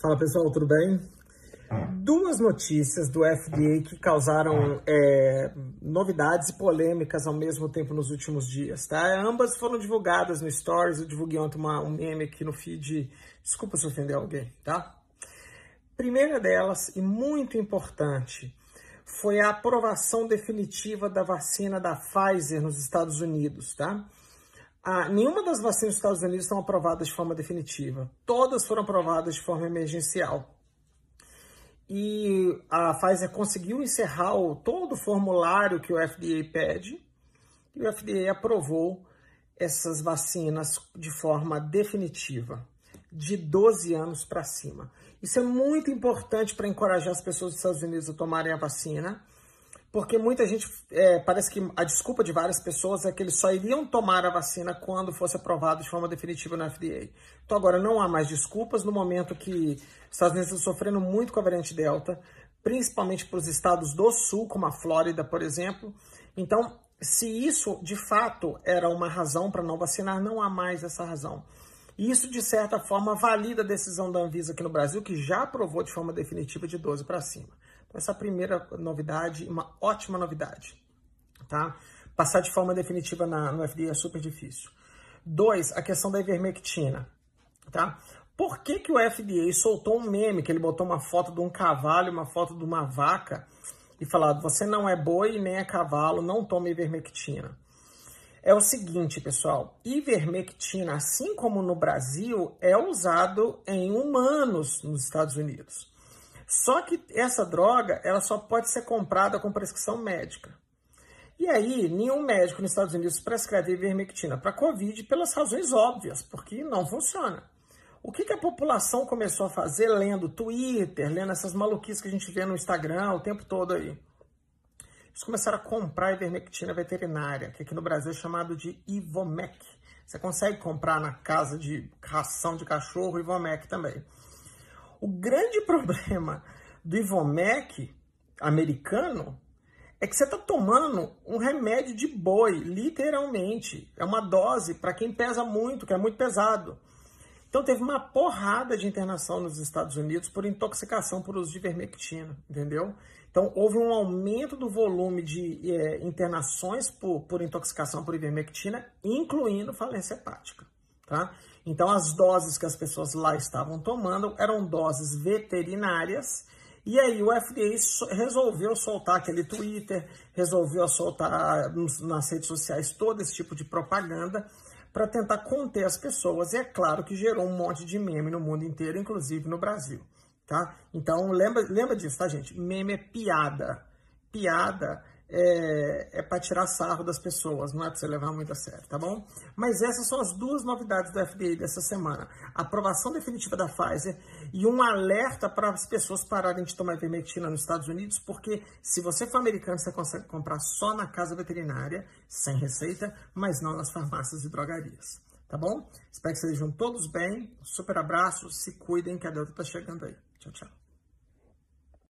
Fala pessoal, tudo bem? Duas notícias do FDA que causaram é, novidades e polêmicas ao mesmo tempo nos últimos dias, tá? Ambas foram divulgadas no Stories, eu divulguei ontem uma, um meme aqui no feed, desculpa se ofender alguém, tá? Primeira delas, e muito importante, foi a aprovação definitiva da vacina da Pfizer nos Estados Unidos, tá? Ah, nenhuma das vacinas dos Estados Unidos estão aprovadas de forma definitiva. Todas foram aprovadas de forma emergencial. E a Pfizer conseguiu encerrar o, todo o formulário que o FDA pede e o FDA aprovou essas vacinas de forma definitiva, de 12 anos para cima. Isso é muito importante para encorajar as pessoas dos Estados Unidos a tomarem a vacina porque muita gente, é, parece que a desculpa de várias pessoas é que eles só iriam tomar a vacina quando fosse aprovado de forma definitiva no FDA. Então agora não há mais desculpas no momento que os Estados Unidos estão sofrendo muito com a variante Delta, principalmente para os estados do sul, como a Flórida, por exemplo. Então, se isso de fato era uma razão para não vacinar, não há mais essa razão. E isso, de certa forma, valida a decisão da Anvisa aqui no Brasil, que já aprovou de forma definitiva de 12 para cima. Essa primeira novidade, uma ótima novidade, tá? Passar de forma definitiva na, no FDA é super difícil. Dois, a questão da ivermectina, tá? Por que, que o FDA soltou um meme, que ele botou uma foto de um cavalo uma foto de uma vaca e falado, você não é boi nem é cavalo, não tome ivermectina. É o seguinte, pessoal, ivermectina, assim como no Brasil, é usado em humanos nos Estados Unidos. Só que essa droga, ela só pode ser comprada com prescrição médica. E aí, nenhum médico nos Estados Unidos prescreve ivermectina para Covid pelas razões óbvias, porque não funciona. O que, que, a população começou a fazer lendo Twitter, lendo essas maluquices que a gente vê no Instagram o tempo todo aí? Eles começaram a comprar ivermectina veterinária, que aqui no Brasil é chamado de Ivomec. Você consegue comprar na casa de ração de cachorro Ivomec também. O grande problema do Ivomec americano é que você está tomando um remédio de boi, literalmente. É uma dose para quem pesa muito, que é muito pesado. Então teve uma porrada de internação nos Estados Unidos por intoxicação por uso de ivermectina, entendeu? Então houve um aumento do volume de é, internações por, por intoxicação por ivermectina, incluindo falência hepática. Tá? Então, as doses que as pessoas lá estavam tomando eram doses veterinárias. E aí, o FDA resolveu soltar aquele Twitter, resolveu soltar nas redes sociais todo esse tipo de propaganda para tentar conter as pessoas. E é claro que gerou um monte de meme no mundo inteiro, inclusive no Brasil. Tá? Então, lembra, lembra disso, tá, gente? Meme é piada. Piada é, é para tirar sarro das pessoas, não é para você levar muito a sério, tá bom? Mas essas são as duas novidades do FDA dessa semana: a aprovação definitiva da Pfizer e um alerta para as pessoas pararem de tomar ivermectina nos Estados Unidos, porque se você for americano, você consegue comprar só na casa veterinária, sem receita, mas não nas farmácias e drogarias. Tá bom? Espero que sejam todos bem. super abraço, se cuidem que a Delta tá chegando aí. Tchau, tchau.